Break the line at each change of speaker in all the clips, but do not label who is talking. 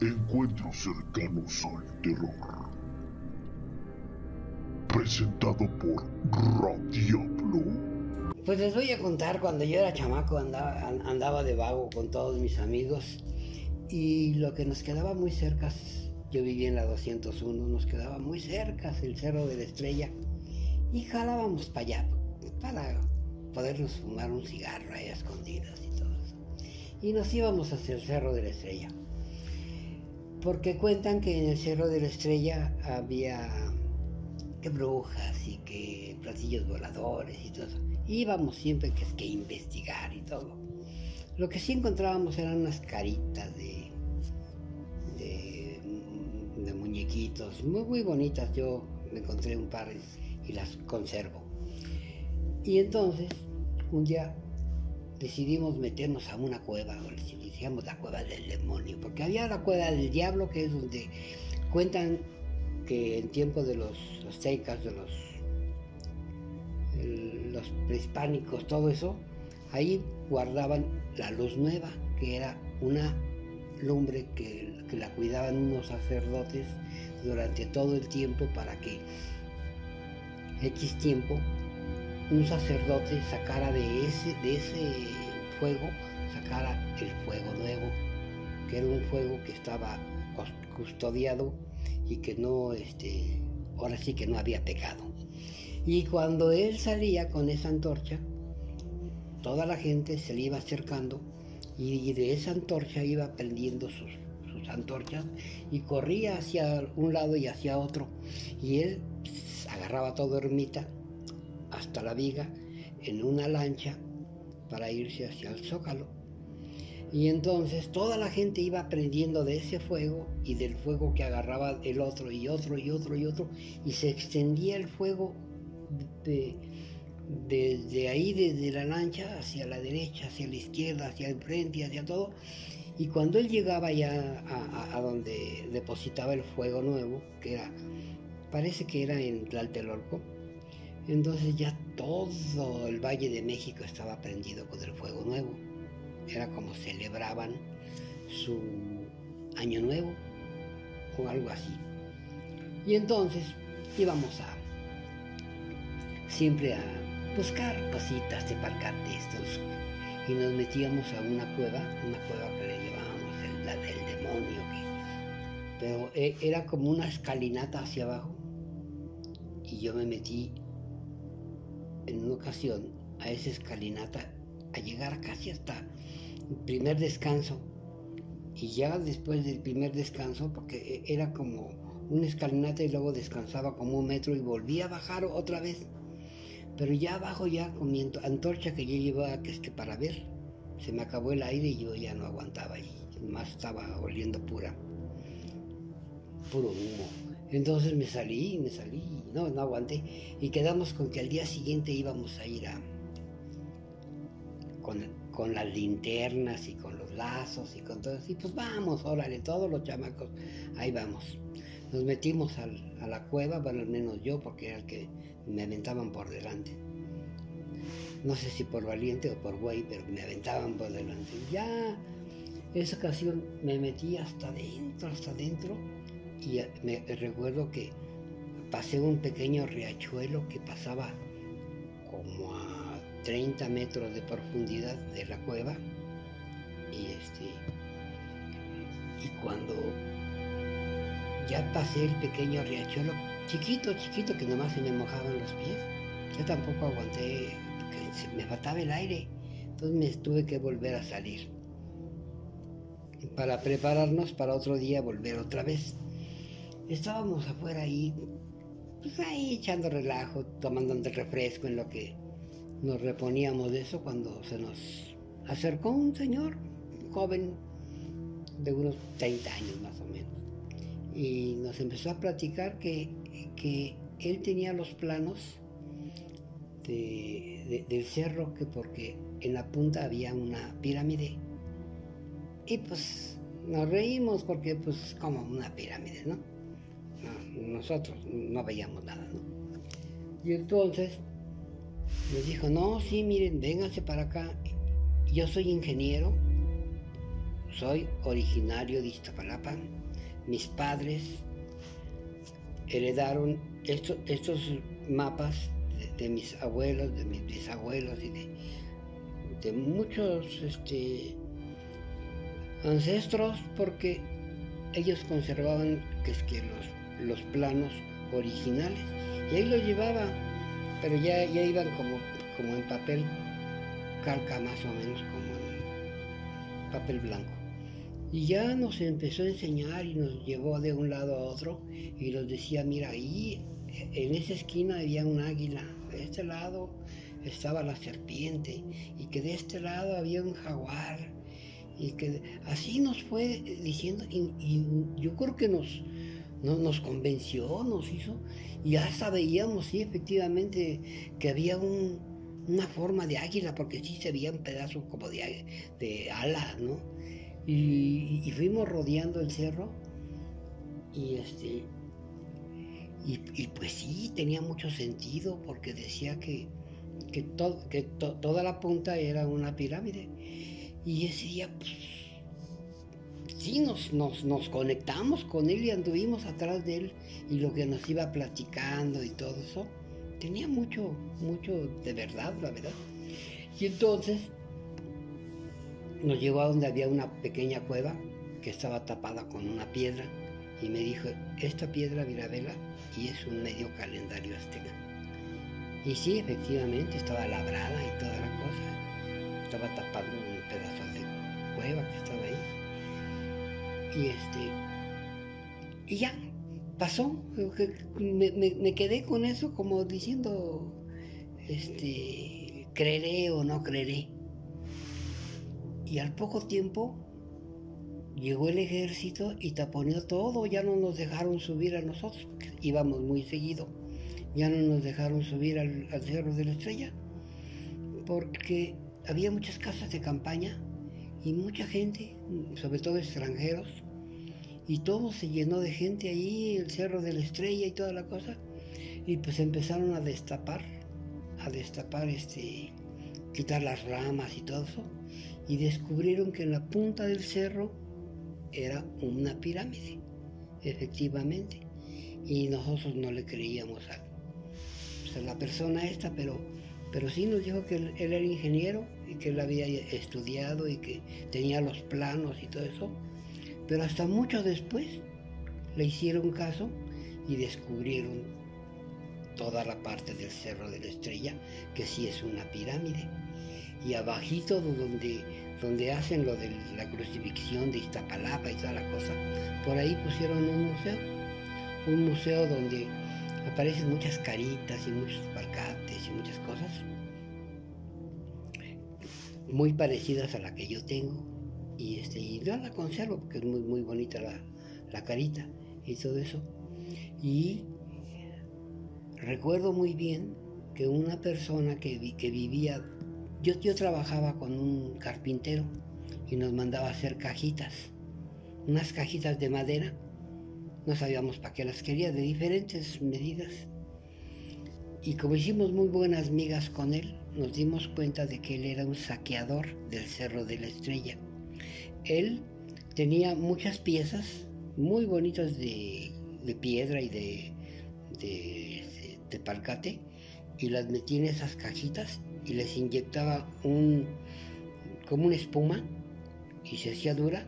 Encuentros cercanos al terror. Presentado por Radiablo.
Pues les voy a contar, cuando yo era chamaco andaba, andaba de vago con todos mis amigos y lo que nos quedaba muy cerca, yo vivía en la 201, nos quedaba muy cerca el Cerro de la Estrella y jalábamos para allá para podernos fumar un cigarro ahí a escondidas y todo eso. Y nos íbamos hacia el Cerro de la Estrella. Porque cuentan que en el Cerro de la Estrella había que brujas y que platillos voladores y todo. Íbamos siempre que es que investigar y todo. Lo que sí encontrábamos eran unas caritas de, de, de muñequitos muy, muy bonitas. Yo me encontré un par y las conservo. Y entonces, un día decidimos meternos a una cueva, o decíamos la cueva del demonio, porque había la cueva del diablo, que es donde cuentan que en tiempo de los aztecas, de los, prehispánicos, todo eso, ahí guardaban la luz nueva, que era una lumbre que, que la cuidaban unos sacerdotes durante todo el tiempo para que X tiempo un sacerdote sacara de ese, de ese fuego, sacara el fuego nuevo, que era un fuego que estaba custodiado y que no, este, ahora sí que no había pecado. Y cuando él salía con esa antorcha, toda la gente se le iba acercando y de esa antorcha iba prendiendo sus, sus antorchas y corría hacia un lado y hacia otro. Y él agarraba todo ermita hasta la viga en una lancha para irse hacia el zócalo. Y entonces toda la gente iba aprendiendo de ese fuego y del fuego que agarraba el otro y otro y otro y otro y se extendía el fuego desde ahí, desde la lancha hacia la derecha, hacia la izquierda, hacia el frente, hacia todo. Y cuando él llegaba ya a, a donde depositaba el fuego nuevo, que era, parece que era en Tlaltelolco, entonces ya todo el Valle de México estaba prendido con el fuego nuevo. Era como celebraban su año nuevo o algo así. Y entonces íbamos a siempre a buscar cositas de estos y nos metíamos a una cueva, una cueva que le llamábamos la del demonio, pero eh, era como una escalinata hacia abajo y yo me metí en una ocasión a esa escalinata a llegar casi hasta el primer descanso. Y ya después del primer descanso, porque e, era como una escalinata y luego descansaba como un metro y volvía a bajar otra vez. Pero ya abajo, ya con mi antorcha que yo llevaba que es que para ver, se me acabó el aire y yo ya no aguantaba y más estaba oliendo pura, puro humo. Entonces me salí, me salí, no, no aguanté. Y quedamos con que al día siguiente íbamos a ir a. con, las linternas y con los lazos y con todo. Y pues vamos, órale, todos los chamacos, ahí vamos. Nos metimos a la cueva, bueno, al menos yo, porque era el que me aventaban por delante. No sé si por valiente o por güey, pero me aventaban por delante. Ya, esa ocasión me metí hasta adentro, hasta adentro y me recuerdo que pasé un pequeño riachuelo que pasaba como a 30 metros de profundidad de la cueva y este y cuando ya pasé el pequeño riachuelo chiquito chiquito que nomás se me mojaban los pies yo tampoco aguanté porque me faltaba el aire entonces me tuve que volver a salir para prepararnos para otro día volver otra vez estábamos afuera ahí, pues ahí echando relajo, tomando un refresco en lo que nos reponíamos de eso cuando se nos acercó un señor joven de unos 30 años más o menos y nos empezó a platicar que, que él tenía los planos del cerro que porque en la punta había una pirámide y pues nos reímos porque pues como una pirámide, ¿no? Nosotros no veíamos nada. Y entonces nos dijo, no, sí, miren, vénganse para acá. Yo soy ingeniero, soy originario de Iztapalapa. Mis padres heredaron estos mapas de, mis abuelos, de mis bisabuelos y de, muchos este, ancestros porque ellos conservaban que es que los, los planos originales. Y ahí los llevaba pero ya, ya iban como, como en papel calca más o menos como en papel blanco. Y ya nos empezó a enseñar y nos llevó de un lado a otro y nos decía mira ahí en esa esquina había un águila de este lado estaba la serpiente y que de este lado había un jaguar y que así nos fue diciendo y, yo creo que nos, nos convenció, nos hizo. Y hasta veíamos sí efectivamente que había una forma de águila porque sí se veía un pedazo como de, de ala, ¿no? Y, y, fuimos rodeando el cerro y este y, pues sí tenía mucho sentido porque decía que que, que toda la punta era una pirámide. Y ese día, pues, sí, nos, nos, conectamos con él y anduvimos atrás de él y lo que nos iba platicando y todo eso, tenía mucho, mucho de verdad, la verdad. Y entonces nos llevó a donde había una pequeña cueva que estaba tapada con una piedra y me dijo, esta piedra Virabela y es un medio calendario azteca. Y sí, efectivamente, estaba labrada y toda la cosa. Estaba tapando un pedazo de cueva que estaba ahí. Y este. Y ya, pasó. Me, me, quedé con eso como diciendo. Este. Creeré o no creeré. Y al poco tiempo llegó el ejército y taponeó todo, ya no nos dejaron subir a nosotros, porque íbamos muy seguido, ya no nos dejaron subir al, al Cerro de la Estrella, porque había muchas casas de campaña y mucha gente, sobre todo extranjeros, y todo se llenó de gente ahí, el Cerro de la Estrella y toda la cosa, y pues empezaron a destapar, a destapar este, quitar las ramas y todo eso, y descubrieron que en la punta del cerro era una pirámide, efectivamente, y nosotros no le creíamos a, pues, a la persona esta, pero pero sí nos dijo que él, era ingeniero y que él había estudiado y que tenía los planos y todo eso. Pero hasta mucho después le hicieron caso y descubrieron toda la parte del Cerro de la Estrella, que sí es una pirámide. Y abajito donde, donde hacen lo de la crucifixión de Iztapalapa y toda la cosa, por ahí pusieron un museo. Un museo donde aparecen muchas caritas y muchos parcates y muchas cosas muy parecidas a la que yo tengo. Y este y yo la conservo porque es muy muy bonita la, carita y todo eso. Y recuerdo muy bien que una persona que, que vivía yo, yo trabajaba con un carpintero y nos mandaba a hacer cajitas unas cajitas de madera. No sabíamos para qué las quería, de diferentes medidas. Y como hicimos muy buenas migas con él, nos dimos cuenta de que él era un saqueador del Cerro de la Estrella. Él tenía muchas piezas muy bonitas de, piedra y de, de, palcate y las metía en esas cajitas y les inyectaba un como una espuma y se hacía dura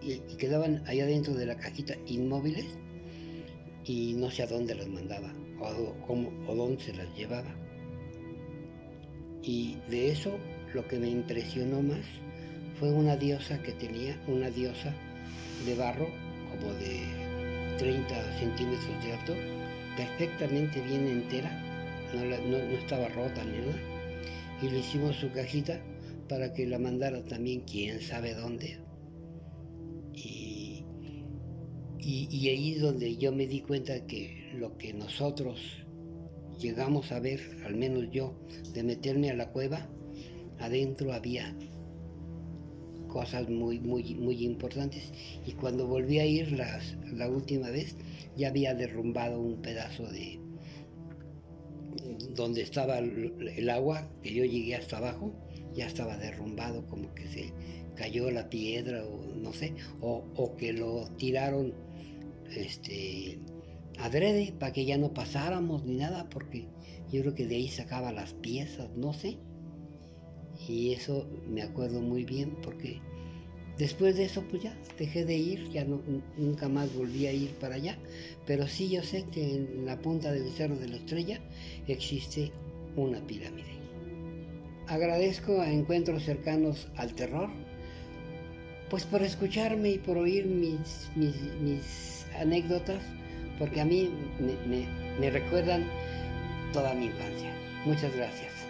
y, quedaban allá dentro de la cajita inmóviles y no sé a dónde las mandaba o, cómo, o dónde se las llevaba. Y de eso lo que me impresionó más fue una diosa que tenía, una diosa de barro como de 30 centímetros de alto, perfectamente bien entera, no, no, no estaba rota ni nada. Y le hicimos su cajita para que la mandara también quién sabe dónde, Y, ahí es donde yo me di cuenta que lo que nosotros llegamos a ver, al menos yo, de meterme a la cueva, adentro había cosas muy, muy, muy importantes. Y cuando volví a ir las, la última vez, ya había derrumbado un pedazo de donde estaba el agua, que yo llegué hasta abajo, ya estaba derrumbado, como que se cayó la piedra o no sé, o, o que lo tiraron este adrede para que ya no pasáramos ni nada, porque yo creo que de ahí sacaba las piezas, no sé. Y eso me acuerdo muy bien porque después de eso pues ya dejé de ir, ya nunca más volví a ir para allá. Pero sí yo sé que en la punta del Cerro de la Estrella existe una pirámide. Agradezco a encuentros cercanos al terror, pues por escucharme y por oír mis, mis, anécdotas, porque a mí me, recuerdan toda mi infancia. Muchas gracias.